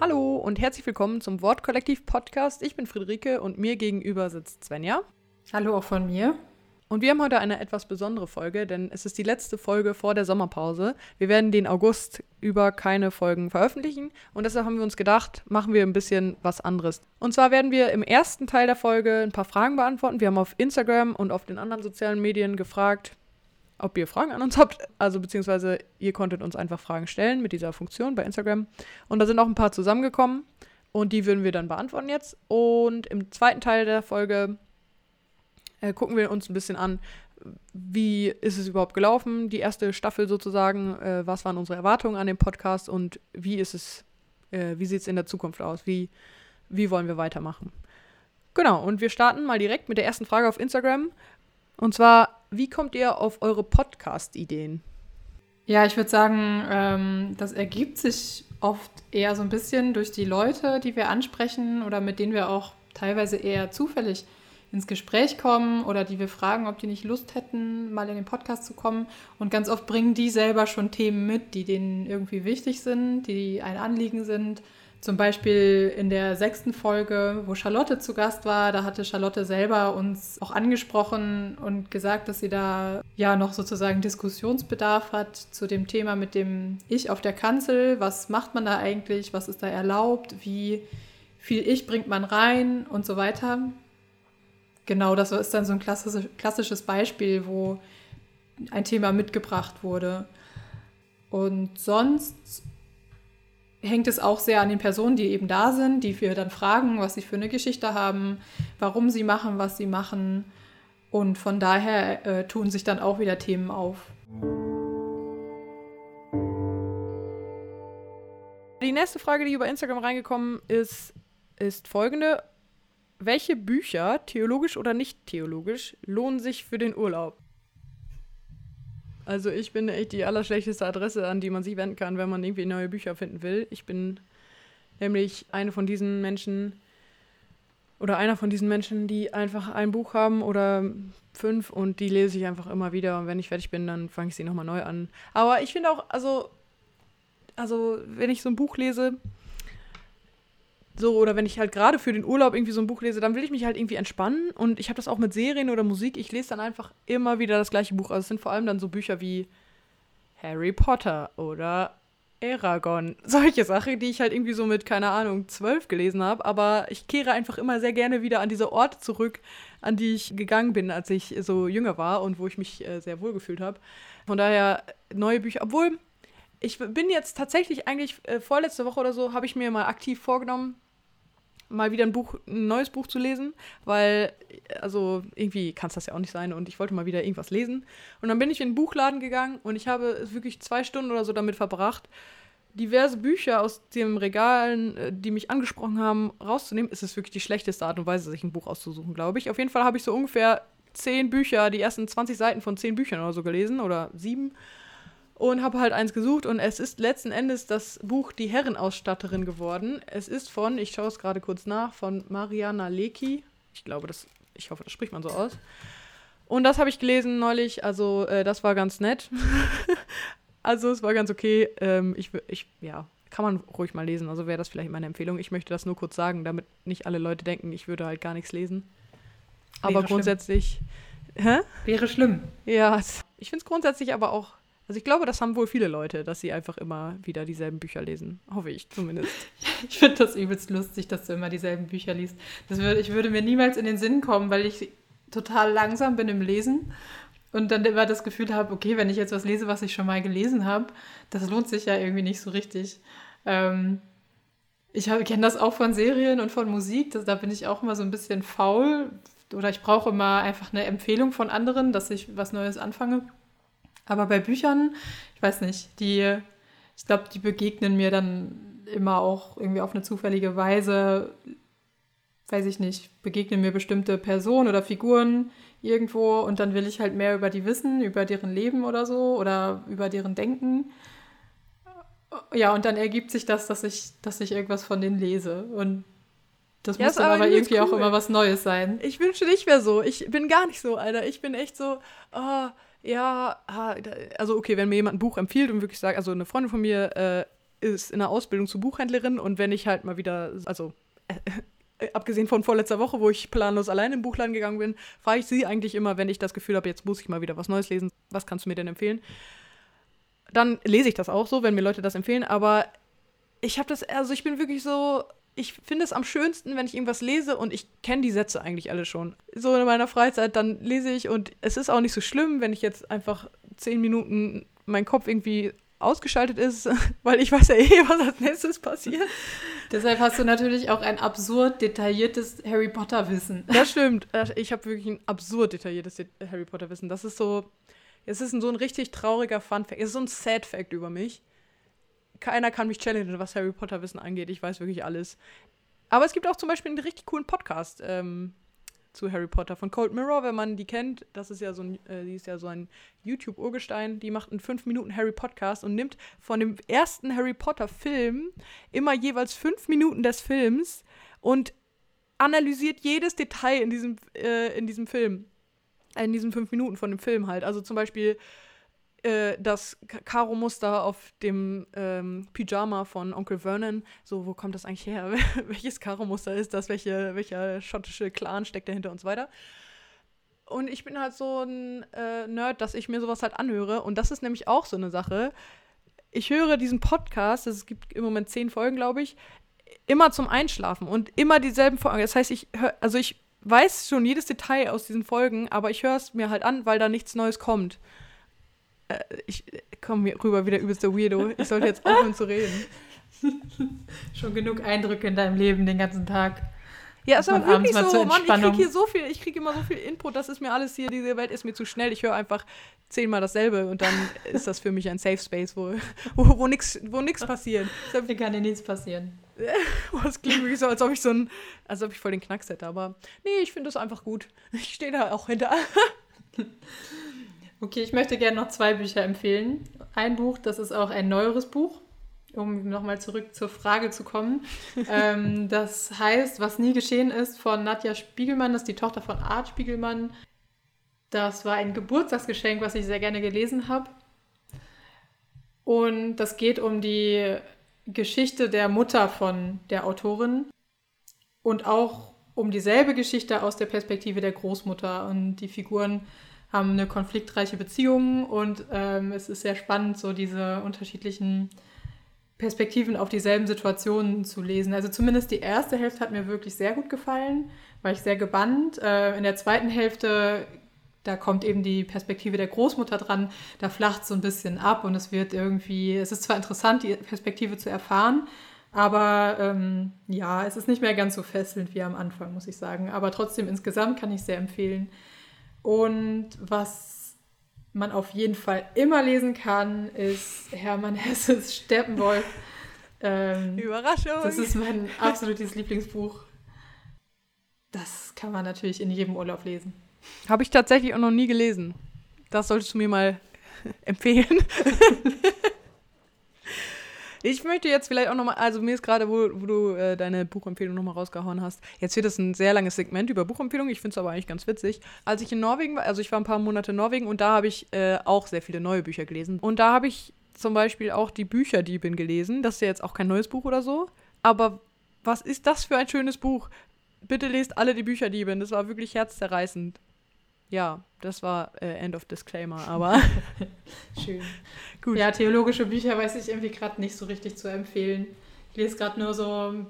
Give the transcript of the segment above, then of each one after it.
Hallo und herzlich willkommen zum Wortkollektiv Podcast. Ich bin Friederike und mir gegenüber sitzt Svenja. Hallo auch von mir. Und wir haben heute eine etwas besondere Folge, denn es ist die letzte Folge vor der Sommerpause. Wir werden den August über keine Folgen veröffentlichen und deshalb haben wir uns gedacht, machen wir ein bisschen was anderes. Und zwar werden wir im ersten Teil der Folge ein paar Fragen beantworten. Wir haben auf Instagram und auf den anderen sozialen Medien gefragt, ob ihr Fragen an uns habt. Also beziehungsweise ihr konntet uns einfach Fragen stellen mit dieser Funktion bei Instagram. Und da sind auch ein paar zusammengekommen und die würden wir dann beantworten jetzt. Und im zweiten Teil der Folge äh, gucken wir uns ein bisschen an, wie ist es überhaupt gelaufen, die erste Staffel sozusagen, äh, was waren unsere Erwartungen an den Podcast und wie ist es, äh, wie sieht es in der Zukunft aus, wie, wie wollen wir weitermachen. Genau, und wir starten mal direkt mit der ersten Frage auf Instagram. Und zwar, wie kommt ihr auf eure Podcast-Ideen? Ja, ich würde sagen, ähm, das ergibt sich oft eher so ein bisschen durch die Leute, die wir ansprechen oder mit denen wir auch teilweise eher zufällig ins Gespräch kommen oder die wir fragen, ob die nicht Lust hätten, mal in den Podcast zu kommen. Und ganz oft bringen die selber schon Themen mit, die denen irgendwie wichtig sind, die ein Anliegen sind. Zum Beispiel in der sechsten Folge, wo Charlotte zu Gast war, da hatte Charlotte selber uns auch angesprochen und gesagt, dass sie da ja noch sozusagen Diskussionsbedarf hat zu dem Thema mit dem Ich auf der Kanzel. Was macht man da eigentlich? Was ist da erlaubt? Wie viel Ich bringt man rein und so weiter. Genau, das ist dann so ein klassisches, klassisches Beispiel, wo ein Thema mitgebracht wurde. Und sonst hängt es auch sehr an den Personen, die eben da sind, die wir dann fragen, was sie für eine Geschichte haben, warum sie machen, was sie machen. Und von daher äh, tun sich dann auch wieder Themen auf. Die nächste Frage, die über Instagram reingekommen ist, ist folgende. Welche Bücher, theologisch oder nicht theologisch, lohnen sich für den Urlaub? Also ich bin echt die allerschlechteste Adresse, an die man sich wenden kann, wenn man irgendwie neue Bücher finden will. Ich bin nämlich eine von diesen Menschen oder einer von diesen Menschen, die einfach ein Buch haben oder fünf und die lese ich einfach immer wieder und wenn ich fertig bin, dann fange ich sie nochmal neu an. Aber ich finde auch, also, also wenn ich so ein Buch lese, so, oder wenn ich halt gerade für den Urlaub irgendwie so ein Buch lese, dann will ich mich halt irgendwie entspannen. Und ich habe das auch mit Serien oder Musik. Ich lese dann einfach immer wieder das gleiche Buch. Also es sind vor allem dann so Bücher wie Harry Potter oder Aragon. Solche Sachen, die ich halt irgendwie so mit, keine Ahnung, zwölf gelesen habe. Aber ich kehre einfach immer sehr gerne wieder an diese Orte zurück, an die ich gegangen bin, als ich so jünger war und wo ich mich äh, sehr wohl gefühlt habe. Von daher neue Bücher. Obwohl, ich bin jetzt tatsächlich eigentlich äh, vorletzte Woche oder so, habe ich mir mal aktiv vorgenommen, mal wieder ein Buch, ein neues Buch zu lesen, weil, also irgendwie kann es das ja auch nicht sein und ich wollte mal wieder irgendwas lesen. Und dann bin ich in den Buchladen gegangen und ich habe wirklich zwei Stunden oder so damit verbracht, diverse Bücher aus den Regalen, äh, die mich angesprochen haben, rauszunehmen. Es ist wirklich die schlechteste Art und Weise, sich ein Buch auszusuchen, glaube ich. Auf jeden Fall habe ich so ungefähr zehn Bücher, die ersten 20 Seiten von zehn Büchern oder so gelesen oder sieben und habe halt eins gesucht und es ist letzten Endes das Buch Die Herrenausstatterin geworden. Es ist von, ich schaue es gerade kurz nach, von Mariana Lecki. Ich glaube, das, ich hoffe, das spricht man so aus. Und das habe ich gelesen neulich, also äh, das war ganz nett. also es war ganz okay. Ähm, ich, ich, ja, kann man ruhig mal lesen, also wäre das vielleicht meine Empfehlung. Ich möchte das nur kurz sagen, damit nicht alle Leute denken, ich würde halt gar nichts lesen. Aber Wäre grundsätzlich. Hä? Wäre schlimm. Ja, ich finde es grundsätzlich aber auch. Also ich glaube, das haben wohl viele Leute, dass sie einfach immer wieder dieselben Bücher lesen. Hoffe ich zumindest. Ich finde das übelst lustig, dass du immer dieselben Bücher liest. Das würde, ich würde mir niemals in den Sinn kommen, weil ich total langsam bin im Lesen und dann immer das Gefühl habe, okay, wenn ich jetzt was lese, was ich schon mal gelesen habe, das lohnt sich ja irgendwie nicht so richtig. Ähm, ich kenne das auch von Serien und von Musik, das, da bin ich auch immer so ein bisschen faul oder ich brauche immer einfach eine Empfehlung von anderen, dass ich was Neues anfange. Aber bei Büchern, ich weiß nicht, die, ich glaube, die begegnen mir dann immer auch irgendwie auf eine zufällige Weise, weiß ich nicht, begegnen mir bestimmte Personen oder Figuren irgendwo und dann will ich halt mehr über die wissen, über deren Leben oder so oder über deren Denken. Ja, und dann ergibt sich das, dass ich, dass ich irgendwas von denen lese. Und Das Ja, muss dann aber aber irgendwie auch cool. immer was Neues sein. Ich wünschte, ich wäre so. Ich bin gar nicht so, Alter. Ich bin echt so, ah, ja, also okay, wenn mir jemand ein Buch empfiehlt und wirklich sagt, also eine Freundin von mir äh, ist in der Ausbildung zur Buchhändlerin und wenn ich halt mal wieder, also äh, abgesehen von vorletzter Woche, wo ich planlos allein im Buchladen gegangen bin, frage ich sie eigentlich immer, wenn ich das Gefühl habe, jetzt muss ich mal wieder was Neues lesen, was kannst du mir denn empfehlen? Dann lese ich das auch so, wenn mir Leute das empfehlen, aber ich habe das, also ich bin wirklich so, ich finde es am schönsten, wenn ich irgendwas lese und ich kenne die Sätze eigentlich alle schon. So in meiner Freizeit, dann lese ich und es ist auch nicht so schlimm, wenn ich jetzt einfach zehn Minuten mein Kopf irgendwie ausgeschaltet ist, weil ich weiß ja eh, was als nächstes passiert. Deshalb hast du natürlich auch ein absurd detailliertes Harry Potter-Wissen. Das stimmt. Äh, Ich habe wirklich ein absurd detailliertes Det- Harry Potter Wissen. Das ist so, es ist so ein richtig trauriger Fun Fact. Es ist so ein Sad Fact über mich. Keiner kann mich challengen, was Harry Potter Wissen angeht. Ich weiß wirklich alles. Aber es gibt auch zum Beispiel einen richtig coolen Podcast ähm, zu Harry Potter von Cold Mirror, wenn man die kennt. Das ist ja so ein, äh, die ist ja so ein YouTube-Urgestein. Die macht einen 5 Minuten Harry Podcast und nimmt von dem ersten Harry Potter Film immer jeweils 5 Minuten des Films und analysiert jedes Detail in diesem, äh, in diesem Film. Äh, In diesen fünf Minuten von dem Film halt. Also zum Beispiel äh, das Ka- Karo-Muster auf dem ähm, Pyjama von Onkel Vernon. So, wo kommt das eigentlich her? Welches Karo-Muster ist das? Welche, welcher schottische Clan steckt dahinter und so weiter? Und ich bin halt so ein äh, Nerd, dass ich mir sowas halt anhöre. Und das ist nämlich auch so eine Sache. Ich höre diesen Podcast, es gibt im Moment zehn Folgen, glaube ich, immer zum Einschlafen und immer dieselben Folgen. Das heißt, ich hör, also ich weiß schon jedes Detail aus diesen Folgen, aber ich höre es mir halt an, weil da nichts Neues kommt. Äh, ich komme hier rüber wieder übelst der Weirdo. Ich sollte jetzt aufhören zu reden. Schon genug Eindrücke in deinem Leben den ganzen Tag. Ja, ist aber wirklich so, Mann, ich kriege hier so viel, ich kriege immer so viel Input, das ist mir alles hier, diese Welt ist mir zu schnell. Ich höre einfach zehnmal dasselbe und dann ist das für mich ein Safe Space, wo, wo, wo nichts wo nix passiert. Hier kann dir nichts passieren. Das klingt wirklich so, als ob ich so ein, als ob ich voll den Knacks hätte, aber nee, ich finde das einfach gut. Ich stehe da auch hinter. Okay, ich möchte gerne noch zwei Bücher empfehlen. Ein Buch, das ist auch ein neueres Buch, um nochmal zurück zur Frage zu kommen. ähm, das heißt, Was nie geschehen ist, von Nadja Spiegelmann, das ist die Tochter von Art Spiegelmann. Das war ein Geburtstagsgeschenk, was ich sehr gerne gelesen habe. Und das geht um die Geschichte der Mutter von der Autorin und auch um dieselbe Geschichte aus der Perspektive der Großmutter. Und die Figuren haben eine konfliktreiche Beziehung und ähm, es ist sehr spannend, so diese unterschiedlichen Perspektiven auf dieselben Situationen zu lesen. Also zumindest die erste Hälfte hat mir wirklich sehr gut gefallen, war ich sehr gebannt. Äh, in der zweiten Hälfte, da kommt eben die Perspektive der Großmutter dran, da flacht so ein bisschen ab und es wird irgendwie, es ist zwar interessant, die Perspektive zu erfahren, aber ähm, ja, es ist nicht mehr ganz so fesselnd wie am Anfang, muss ich sagen. Aber trotzdem insgesamt kann ich sehr empfehlen. Und was man auf jeden Fall immer lesen kann, ist Hermann Hesses Steppenwolf. Ähm, Überraschung. das ist mein absolutes Lieblingsbuch. Das kann man natürlich in jedem Urlaub lesen. Habe ich tatsächlich auch noch nie gelesen. Das solltest du mir mal empfehlen. ich möchte jetzt vielleicht auch noch mal, also mir ist gerade, wo, wo du äh, deine Buchempfehlung noch mal rausgehauen hast, jetzt wird das ein sehr langes Segment über Buchempfehlungen. Ich finde es aber eigentlich ganz witzig. Als ich in Norwegen war, also ich war ein paar Monate in Norwegen und da habe ich äh, auch sehr viele neue Bücher gelesen. Und da habe ich zum Beispiel auch die Bücherdiebin gelesen. Das ist ja jetzt auch kein neues Buch oder so. Aber was ist das für ein schönes Buch? Bitte lest alle die Bücherdiebin. Das war wirklich herzzerreißend. Ja, das war äh, End of Disclaimer, aber Schön. Gut. Ja, theologische Bücher weiß ich irgendwie gerade nicht so richtig zu empfehlen. Ich lese gerade nur so ein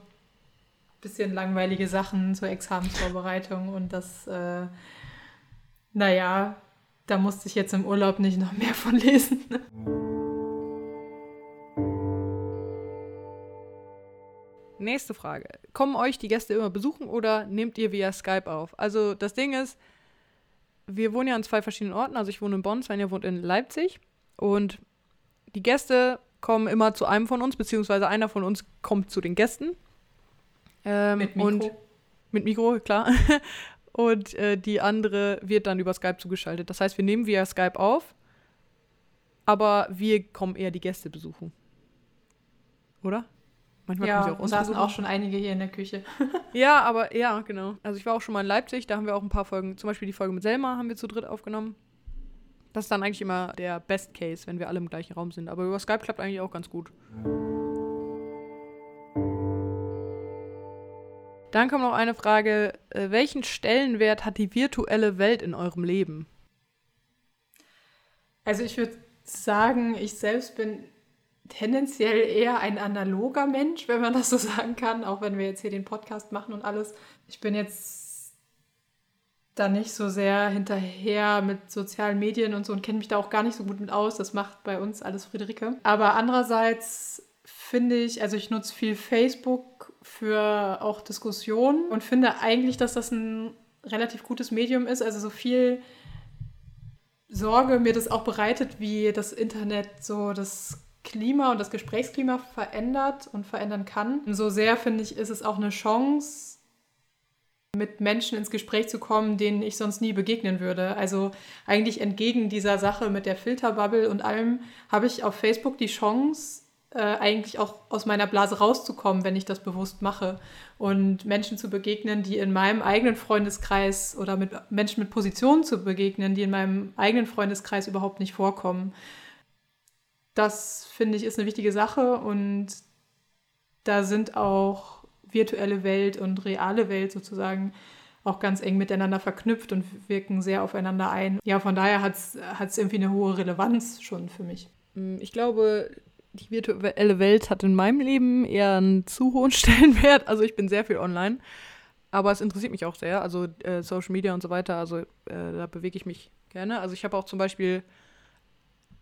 bisschen langweilige Sachen zur Examensvorbereitung und das, äh, naja, da musste ich jetzt im Urlaub nicht noch mehr von lesen. nächste Frage. Kommen euch die Gäste immer besuchen oder nehmt ihr via Skype auf? Also das Ding ist, wir wohnen ja an zwei verschiedenen Orten. Also ich wohne in Bonn, Svenja wohnt in Leipzig. Und die Gäste kommen immer zu einem von uns, beziehungsweise einer von uns kommt zu den Gästen. Ähm, Mit Mikro. Und mit Mikro, klar. Und äh, die andere wird dann über Skype zugeschaltet. Das heißt, wir nehmen via Skype auf, aber wir kommen eher die Gäste besuchen. Oder? Manchmal ja, auch saßen auch schon einige hier in der Küche. Ja, aber ja, genau. Also ich war auch schon mal in Leipzig, da haben wir auch ein paar Folgen, zum Beispiel die Folge mit Selma haben wir zu dritt aufgenommen. Das ist dann eigentlich immer der Best Case, wenn wir alle im gleichen Raum sind. Aber über Skype klappt eigentlich auch ganz gut. Dann kommt noch eine Frage. Äh, welchen Stellenwert hat die virtuelle Welt in eurem Leben? Also ich würde sagen, ich selbst bin tendenziell eher ein analoger Mensch, wenn man das so sagen kann, auch wenn wir jetzt hier den Podcast machen und alles. Ich bin jetzt da nicht so sehr hinterher mit sozialen Medien und so und kenne mich da auch gar nicht so gut mit aus. Das macht bei uns alles Friederike. Aber andererseits finde ich, also ich nutze viel Facebook für auch Diskussionen und finde eigentlich, dass das ein relativ gutes Medium ist. Also so viel Sorge mir das auch bereitet, wie das Internet so das Klima und das Gesprächsklima verändert und verändern kann. So sehr, finde ich, ist es auch eine Chance, mit Menschen ins Gespräch zu kommen, denen ich sonst nie begegnen würde. Also eigentlich entgegen dieser Sache mit der Filterbubble und allem habe ich auf Facebook die Chance, äh, eigentlich auch aus meiner Blase rauszukommen, wenn ich das bewusst mache und Menschen zu begegnen, die in meinem eigenen Freundeskreis oder mit Menschen mit Positionen zu begegnen, die in meinem eigenen Freundeskreis überhaupt nicht vorkommen. Das finde ich ist eine wichtige Sache und da sind auch virtuelle Welt und reale Welt sozusagen auch ganz eng miteinander verknüpft und wirken sehr aufeinander ein. Ja, von daher hat es irgendwie eine hohe Relevanz schon für mich. Mm, ich glaube, die virtuelle Welt hat in meinem Leben eher einen zu hohen Stellenwert. Also ich bin sehr viel online. Aber es interessiert mich auch sehr. Also äh, Social Media und so weiter. Also äh, da bewege ich mich gerne. Also ich habe auch zum Beispiel,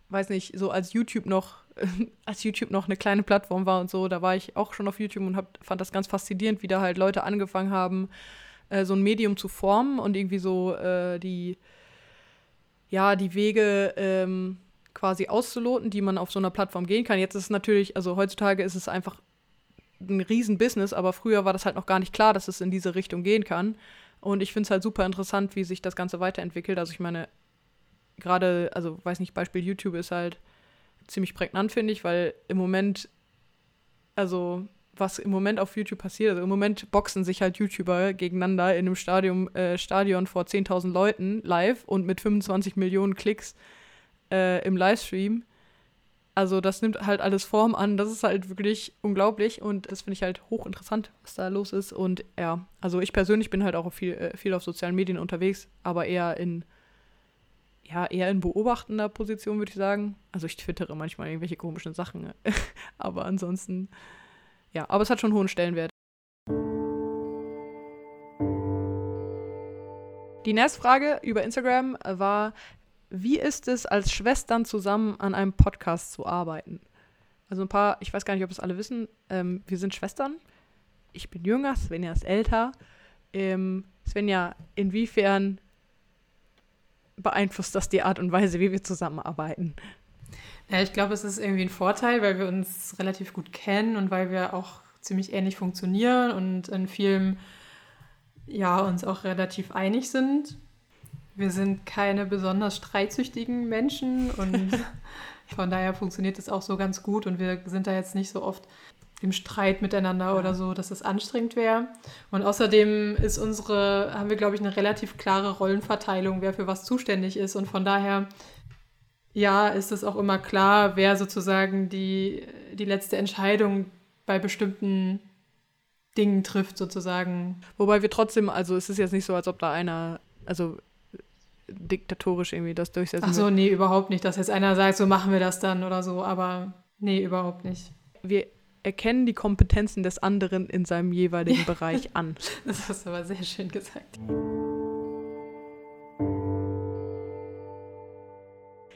weiß nicht, so als YouTube noch, als YouTube noch eine kleine Plattform war und so, da war ich auch schon auf YouTube und hab, fand das ganz faszinierend, wie da halt Leute angefangen haben, äh, so ein Medium zu formen und irgendwie so äh, die, ja, die Wege ähm, quasi auszuloten, die man auf so einer Plattform gehen kann. Jetzt ist es natürlich, also heutzutage ist es einfach ein Riesenbusiness, aber früher war das halt noch gar nicht klar, dass es in diese Richtung gehen kann. Und ich finde es halt super interessant, wie sich das Ganze weiterentwickelt. Also ich meine, gerade, also weiß nicht, Beispiel YouTube ist halt ziemlich prägnant, finde ich, weil im Moment, also was im Moment auf YouTube passiert, also im Moment boxen sich halt YouTuber gegeneinander in einem Stadion, äh, Stadion vor 10.000 Leuten live und mit 25 Millionen Klicks äh, im Livestream. Also das nimmt halt alles Form an. Das ist halt wirklich unglaublich und das finde ich halt hochinteressant, was da los ist. Und ja, also ich persönlich bin halt auch viel, äh, viel auf sozialen Medien unterwegs, aber eher in ja, eher in beobachtender Position, würde ich sagen. Also ich twittere manchmal irgendwelche komischen Sachen, aber ansonsten, ja, aber es hat schon hohen Stellenwert. Die nächste Frage über Instagram war, wie ist es, als Schwestern zusammen an einem Podcast zu arbeiten? Also ein paar, ich weiß gar nicht, ob es alle wissen, ähm, wir sind Schwestern. Ich bin jünger, Svenja ist älter. Ähm, Svenja, inwiefern beeinflusst das die Art und Weise, wie wir zusammenarbeiten? Ja, ich glaube, es ist irgendwie ein Vorteil, weil wir uns relativ gut kennen und weil wir auch ziemlich ähnlich funktionieren und in vielem ja uns auch relativ einig sind. Wir sind keine besonders streitsüchtigen Menschen und von daher funktioniert es auch so ganz gut und wir sind da jetzt nicht so oft im Streit miteinander ja. oder so, dass es anstrengend wäre. Und außerdem ist unsere, haben wir, glaube ich, eine relativ klare Rollenverteilung, wer für was zuständig ist. Und von daher, ja, ist es auch immer klar, wer sozusagen die, die letzte Entscheidung bei bestimmten Dingen trifft, sozusagen. Wobei wir trotzdem, also es ist jetzt nicht so, als ob da einer, also diktatorisch irgendwie das durchsetzen. Ach so, nee, überhaupt nicht, dass jetzt einer sagt, so machen wir das dann oder so, aber nee, überhaupt nicht. Wir erkennen die Kompetenzen des anderen in seinem jeweiligen Bereich an. Das hast du aber sehr schön gesagt.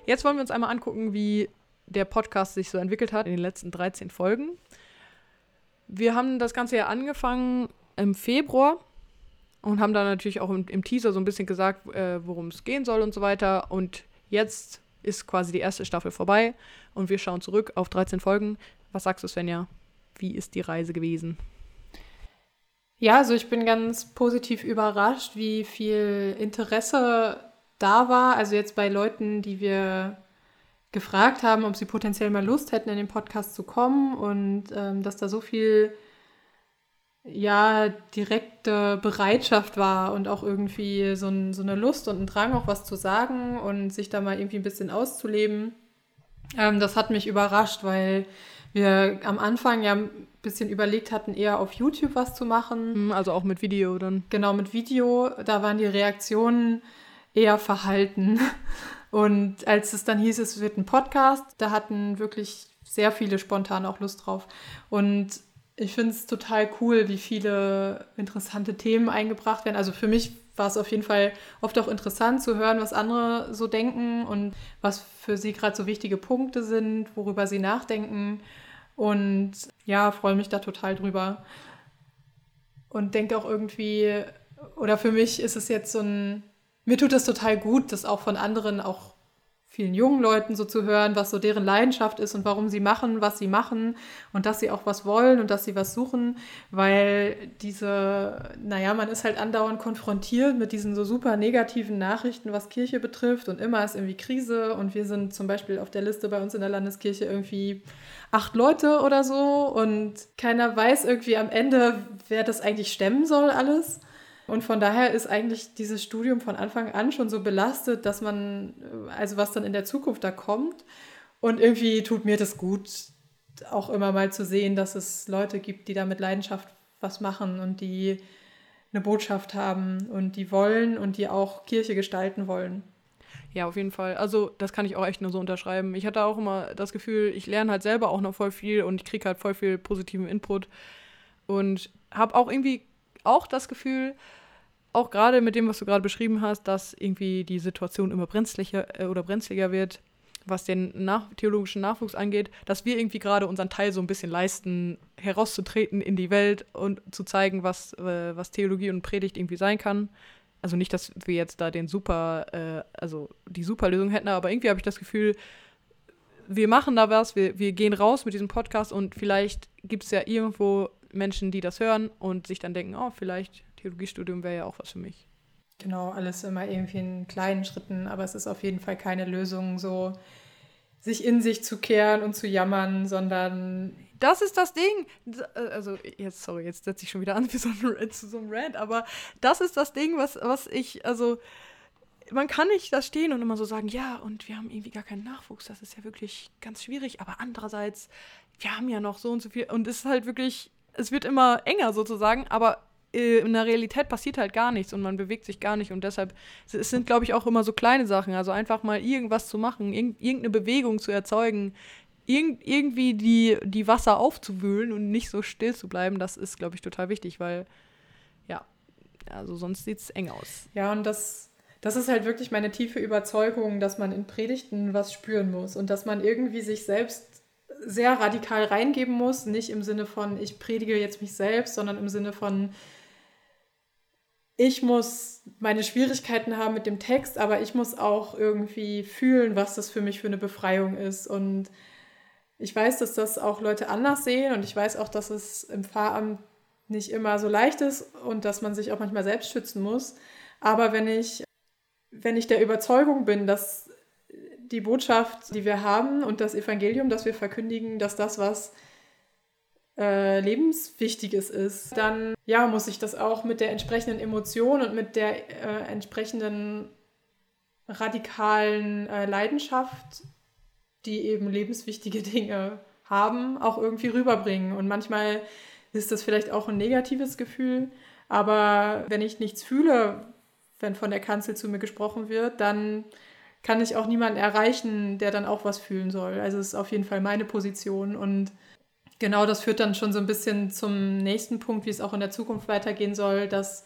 Jetzt wollen wir uns einmal angucken, wie der Podcast sich so entwickelt hat in den letzten 13 Folgen. Wir haben das Ganze ja angefangen im Februar und haben dann natürlich auch im, im Teaser so ein bisschen gesagt, äh, worum es gehen soll und so weiter. Und jetzt ist quasi die erste Staffel vorbei und wir schauen zurück auf 13 Folgen. Was sagst du, Svenja? Wie ist die Reise gewesen? Ja, also ich bin ganz positiv überrascht, wie viel Interesse da war. Also jetzt bei Leuten, die wir gefragt haben, ob sie potenziell mal Lust hätten, in den Podcast zu kommen und ähm, dass da so viel ja, direkte Bereitschaft war und auch irgendwie so, ein, so, eine Lust und ein Drang, auch was zu sagen und sich da mal irgendwie ein bisschen auszuleben. Ähm, das hat mich überrascht, weil wir am Anfang ja ein bisschen überlegt hatten, eher auf YouTube was zu machen. Hm, Also auch mit Video dann. Genau, mit Video. Da waren die Reaktionen eher verhalten. Und als es dann hieß, es wird ein Podcast, da hatten wirklich sehr viele spontan auch Lust drauf. Und ich finde es total cool, wie viele interessante Themen eingebracht werden. Also für mich war es auf jeden Fall oft auch interessant zu hören, was andere so denken und was für sie gerade so wichtige Punkte sind, worüber sie nachdenken. Und ja, freue mich da total drüber. Und denke auch irgendwie, oder für mich ist es jetzt so ein, mir tut es total gut, das auch von anderen, auch vielen jungen Leuten so zu hören, was so deren Leidenschaft ist und warum sie machen, was sie machen und dass sie auch was wollen und dass sie was suchen, weil diese, naja, man ist halt andauernd konfrontiert mit diesen so super negativen Nachrichten, was Kirche betrifft und immer ist irgendwie Krise und wir sind zum Beispiel auf der Liste bei uns in der Landeskirche irgendwie acht Leute oder so und keiner weiß irgendwie am Ende, wer das eigentlich stemmen soll alles. Und von daher ist eigentlich dieses Studium von Anfang an schon so belastet, dass man, also was dann in der Zukunft da kommt. Und irgendwie tut mir das gut, auch immer mal zu sehen, dass es Leute gibt, die da mit Leidenschaft was machen und die eine Botschaft haben und die wollen und die auch Kirche gestalten wollen. Ja, auf jeden Fall. Also, das kann ich auch echt nur so unterschreiben. Ich hatte auch immer das Gefühl, ich lerne halt selber auch noch voll viel und ich kriege halt voll viel positiven Input. Und habe auch irgendwie auch das Gefühl, auch gerade mit dem, was du gerade beschrieben hast, dass irgendwie die Situation immer brenzlicher äh, oder brenzliger wird, was den nach theologischen Nachwuchs angeht, dass wir irgendwie gerade unseren Teil so ein bisschen leisten, herauszutreten in die Welt und zu zeigen, was, äh, was Theologie und Predigt irgendwie sein kann. Also nicht, dass wir jetzt da den super, äh, also die Superlösung hätten, aber irgendwie habe ich das Gefühl, wir machen da was, wir, wir gehen raus mit diesem Podcast und vielleicht gibt es ja irgendwo Menschen, die das hören und sich dann denken, oh, vielleicht Theologiestudium wäre ja auch was für mich. Genau, alles immer irgendwie in kleinen Schritten, aber es ist auf jeden Fall keine Lösung, so sich in sich zu kehren und zu jammern, sondern Das ist das Ding. Also, jetzt, sorry, jetzt setze ich schon wieder an für so einen, zu so einem Rant, aber das ist das Ding, was, was ich, also, man kann nicht da stehen und immer so sagen, ja, und wir haben irgendwie gar keinen Nachwuchs, das ist ja wirklich ganz schwierig, aber andererseits, wir haben ja noch so und so viel und es ist halt wirklich, es wird immer enger sozusagen, aber äh, in der Realität passiert halt gar nichts und man bewegt sich gar nicht und deshalb, es sind, glaube ich, auch immer so kleine Sachen, also einfach mal irgendwas zu machen, irg irgendeine Bewegung zu erzeugen, irg irgendwie die, die Wasser aufzuwühlen und nicht so still zu bleiben, das ist, glaube ich, total wichtig, weil, ja, also sonst sieht es eng aus. Ja, und das, das ist halt wirklich meine tiefe Überzeugung, dass man in Predigten was spüren muss und dass man irgendwie sich selbst sehr radikal reingeben muss, nicht im Sinne von, ich predige jetzt mich selbst, sondern im Sinne von, ich muss meine Schwierigkeiten haben mit dem Text, aber ich muss auch irgendwie fühlen, was das für mich für eine Befreiung ist. Und ich weiß, dass das auch Leute anders sehen und ich weiß auch, dass es im Pfarramt nicht immer so leicht ist und dass man sich auch manchmal selbst schützen muss. Aber wenn ich, wenn ich der Überzeugung bin, dass die Botschaft, die wir haben und das Evangelium, das wir verkündigen, dass das, was äh, Lebenswichtiges ist, dann ja, muss ich das auch mit der entsprechenden Emotion und mit der äh, entsprechenden radikalen äh, Leidenschaft, die eben lebenswichtige Dinge haben, auch irgendwie rüberbringen. Und manchmal ist das vielleicht auch ein negatives Gefühl, aber wenn ich nichts fühle, wenn von der Kanzel zu mir gesprochen wird, dann kann ich auch niemanden erreichen, der dann auch was fühlen soll. Also es ist auf jeden Fall meine Position und genau das führt dann schon so ein bisschen zum nächsten Punkt, wie es auch in der Zukunft weitergehen soll, dass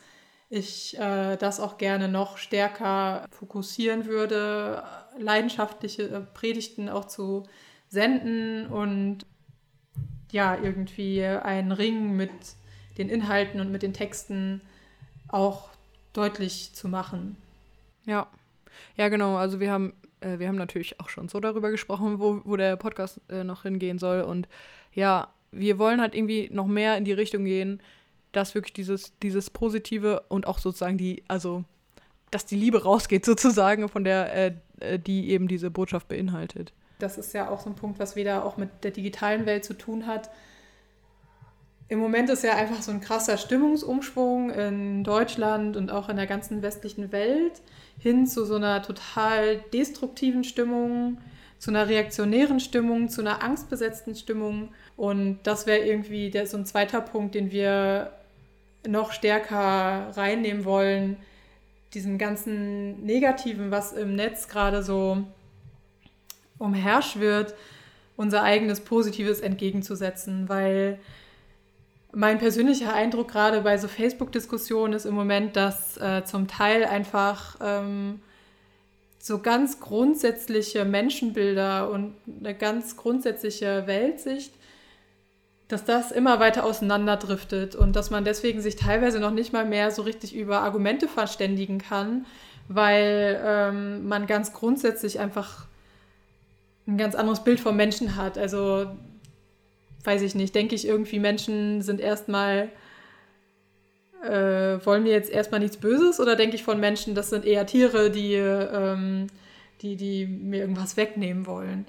ich äh, das auch gerne noch stärker fokussieren würde, leidenschaftliche äh, Predigten auch zu senden und ja, irgendwie einen Ring mit den Inhalten und mit den Texten auch deutlich zu machen. Ja, ja, genau. Also wir haben, äh, wir haben natürlich auch schon so darüber gesprochen, wo, wo der Podcast äh, noch hingehen soll. Und ja, wir wollen halt irgendwie noch mehr in die Richtung gehen, dass wirklich dieses, dieses Positive und auch sozusagen die, also dass die Liebe rausgeht sozusagen von der, äh, äh die eben diese Botschaft beinhaltet. das ist ja auch so ein Punkt, was wieder auch mit der digitalen Welt zu tun hat. Im Moment ist ja einfach so ein krasser Stimmungsumschwung in Deutschland und auch in der ganzen westlichen Welt hin zu so einer total destruktiven Stimmung, zu einer reaktionären Stimmung, zu einer angstbesetzten Stimmung. Und das wäre irgendwie der, so ein zweiter Punkt, den wir noch stärker reinnehmen wollen, diesem ganzen Negativen, was im Netz gerade so umherschwirrt, unser eigenes Positives entgegenzusetzen, weil mein persönlicher Eindruck gerade bei so Facebook-Diskussionen ist im Moment, dass äh, zum Teil einfach ähm, so ganz grundsätzliche Menschenbilder und eine ganz grundsätzliche Weltsicht, dass das immer weiter auseinanderdriftet und dass man deswegen sich teilweise noch nicht mal mehr so richtig über Argumente verständigen kann, weil ähm, man ganz grundsätzlich einfach ein ganz anderes Bild vom Menschen hat. Also weiß ich nicht, denke ich irgendwie, Menschen sind erstmal, äh, wollen mir jetzt erstmal nichts Böses oder denke ich von Menschen, das sind eher Tiere, die, ähm, die, die mir irgendwas wegnehmen wollen.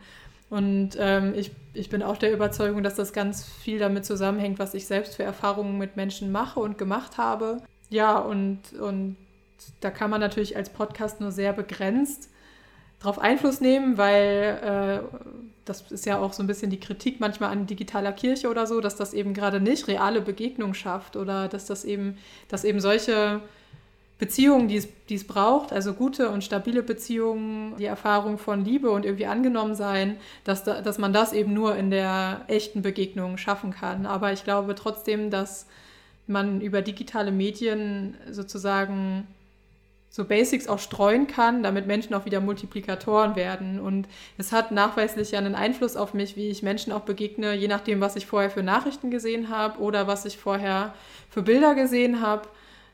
Und ähm, ich, ich bin auch der Überzeugung, dass das ganz viel damit zusammenhängt, was ich selbst für Erfahrungen mit Menschen mache und gemacht habe. Ja, und, und da kann man natürlich als Podcast nur sehr begrenzt darauf Einfluss nehmen, weil äh, das ist ja auch so ein bisschen die Kritik manchmal an digitaler Kirche oder so, dass das eben gerade nicht reale Begegnung schafft oder dass das eben, dass eben solche Beziehungen, die es, die es braucht, also gute und stabile Beziehungen, die Erfahrung von Liebe und irgendwie angenommen sein, dass, da, dass man das eben nur in der echten Begegnung schaffen kann. Aber ich glaube trotzdem, dass man über digitale Medien sozusagen so Basics auch streuen kann, damit Menschen auch wieder Multiplikatoren werden. Und es hat nachweislich ja einen Einfluss auf mich, wie ich Menschen auch begegne, je nachdem, was ich vorher für Nachrichten gesehen habe oder was ich vorher für Bilder gesehen habe,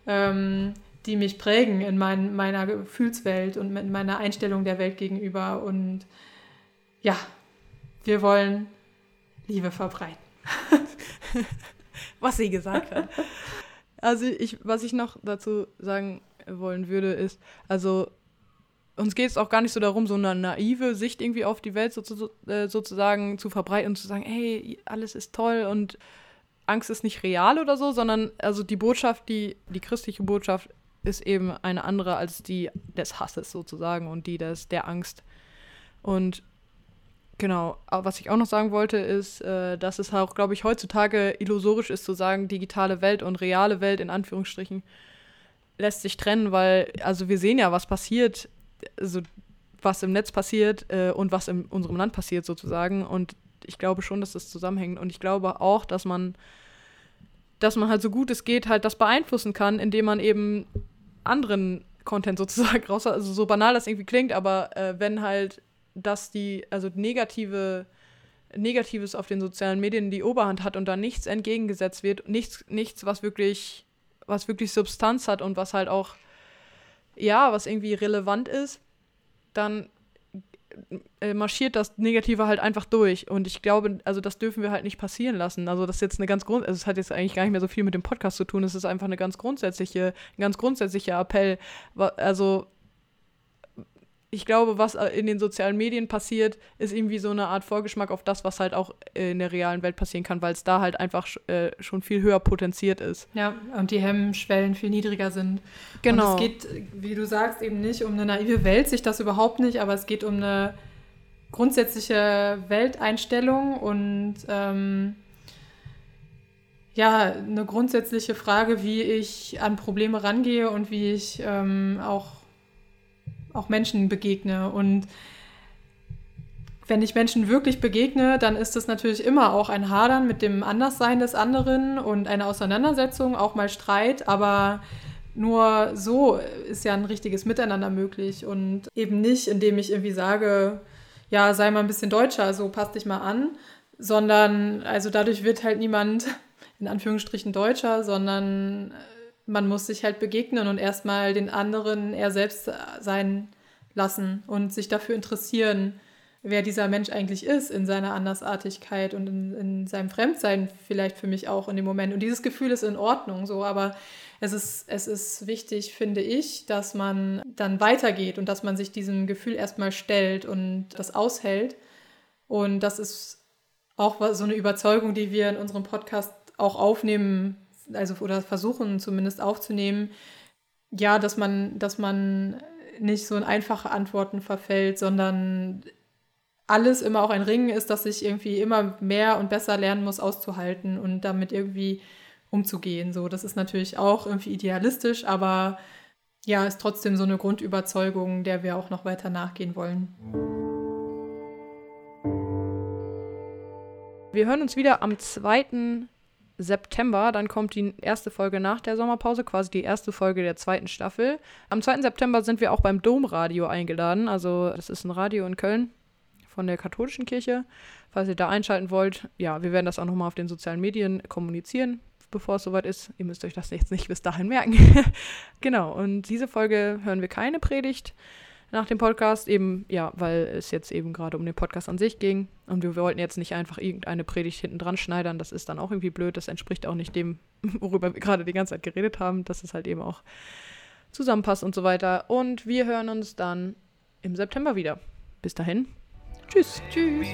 ähm, die mich prägen in mein, meiner Gefühlswelt und in meiner Einstellung der Welt gegenüber. Und ja, wir wollen Liebe verbreiten. was sie gesagt hat. Also ich, was ich noch dazu sagen wollen würde, ist, also uns geht es auch gar nicht so darum, so eine naive Sicht irgendwie auf die Welt so, äh, sozusagen zu verbreiten und zu sagen, hey, alles ist toll und Angst ist nicht real oder so, sondern also die Botschaft, die, die christliche Botschaft ist eben eine andere als die des Hasses sozusagen und die des, der Angst. Und genau, was ich auch noch sagen wollte, ist, äh, dass es auch, glaube ich, heutzutage illusorisch ist zu sagen, digitale Welt und reale Welt in Anführungsstrichen lässt sich trennen, weil, also wir sehen ja, was passiert, also was im Netz passiert äh, und was in unserem Land passiert sozusagen. Und ich glaube schon, dass das zusammenhängt. Und ich glaube auch, dass man, dass man halt so gut es geht, halt das beeinflussen kann, indem man eben anderen Content sozusagen raus, also so banal das irgendwie klingt, aber äh, wenn halt dass die, also negative, Negatives auf den sozialen Medien die Oberhand hat und da nichts entgegengesetzt wird, nichts, nichts, was wirklich was wirklich Substanz hat und was halt auch, ja, was irgendwie relevant ist, dann äh, marschiert das Negative halt einfach durch. Und ich glaube, also das dürfen wir halt nicht passieren lassen. Also das ist jetzt eine ganz Grund, also es hat jetzt eigentlich gar nicht mehr so viel mit dem Podcast zu tun. Es ist einfach eine ganz grundsätzliche, ein ganz grundsätzlicher Appell. Also ich glaube, was äh, in den sozialen Medien passiert, ist irgendwie so eine Art Vorgeschmack auf das, was halt auch äh, in der realen Welt passieren kann, weil es da halt einfach äh, schon viel höher potenziert ist. Ja, und die Hemmschwellen viel niedriger sind. Genau. Und es geht, wie du sagst, eben nicht um eine naive Welt, sich das überhaupt nicht, aber es geht um eine grundsätzliche Welteinstellung und ähm, ja, eine grundsätzliche Frage, wie ich an Probleme rangehe und wie ich ähm, auch auch Menschen begegne. Und wenn ich Menschen wirklich begegne, dann ist es natürlich immer auch ein Hadern mit dem Anderssein des anderen und eine Auseinandersetzung, auch mal Streit, aber nur so ist ja ein richtiges Miteinander möglich und eben nicht, indem ich irgendwie sage, ja, sei mal ein bisschen deutscher, so passt dich mal an, sondern also dadurch wird halt niemand in Anführungsstrichen deutscher, sondern man muss sich halt begegnen und erstmal den anderen er selbst sein lassen und sich dafür interessieren, wer dieser Mensch eigentlich ist in seiner Andersartigkeit und in, in, seinem Fremdsein vielleicht für mich auch in dem Moment. Und dieses Gefühl ist in Ordnung so, aber es ist, es ist wichtig, finde ich, dass man dann weitergeht und dass man sich diesem Gefühl erstmal stellt und das aushält Und das ist auch so eine Überzeugung, die wir in unserem Podcast auch aufnehmen, also oder versuchen zumindest aufzunehmen. Ja, dass man, dass man nicht so in einfache Antworten verfällt, sondern alles immer auch ein Ringen ist, dass ich irgendwie immer mehr und besser lernen muss, auszuhalten und damit irgendwie umzugehen. So, das ist natürlich auch irgendwie idealistisch, aber ja, ist trotzdem so eine Grundüberzeugung, der wir auch noch weiter nachgehen wollen. Wir hören uns wieder am 2. September. Dann kommt die erste Folge nach der Sommerpause, quasi die erste Folge der zweiten Staffel. Am 2. September sind wir auch beim Domradio eingeladen. Also, das ist ein Radio in Köln von der katholischen Kirche. Falls ihr da einschalten wollt, ja, wir werden das auch nochmal auf den sozialen Medien kommunizieren, bevor es soweit ist. Ihr müsst euch das jetzt nicht bis dahin merken. genau, und diese Folge hören wir keine Predigt nach dem Podcast, eben, ja, weil es jetzt eben gerade um den Podcast an sich ging. Und wir wollten jetzt nicht einfach irgendeine Predigt hinten dran schneidern. Das ist dann auch irgendwie blöd. Das entspricht auch nicht dem, worüber wir gerade die ganze Zeit geredet haben, dass es halt eben auch zusammenpasst und so weiter. Und wir hören uns dann im September wieder. Bis dahin. Tschüss. Tschüss.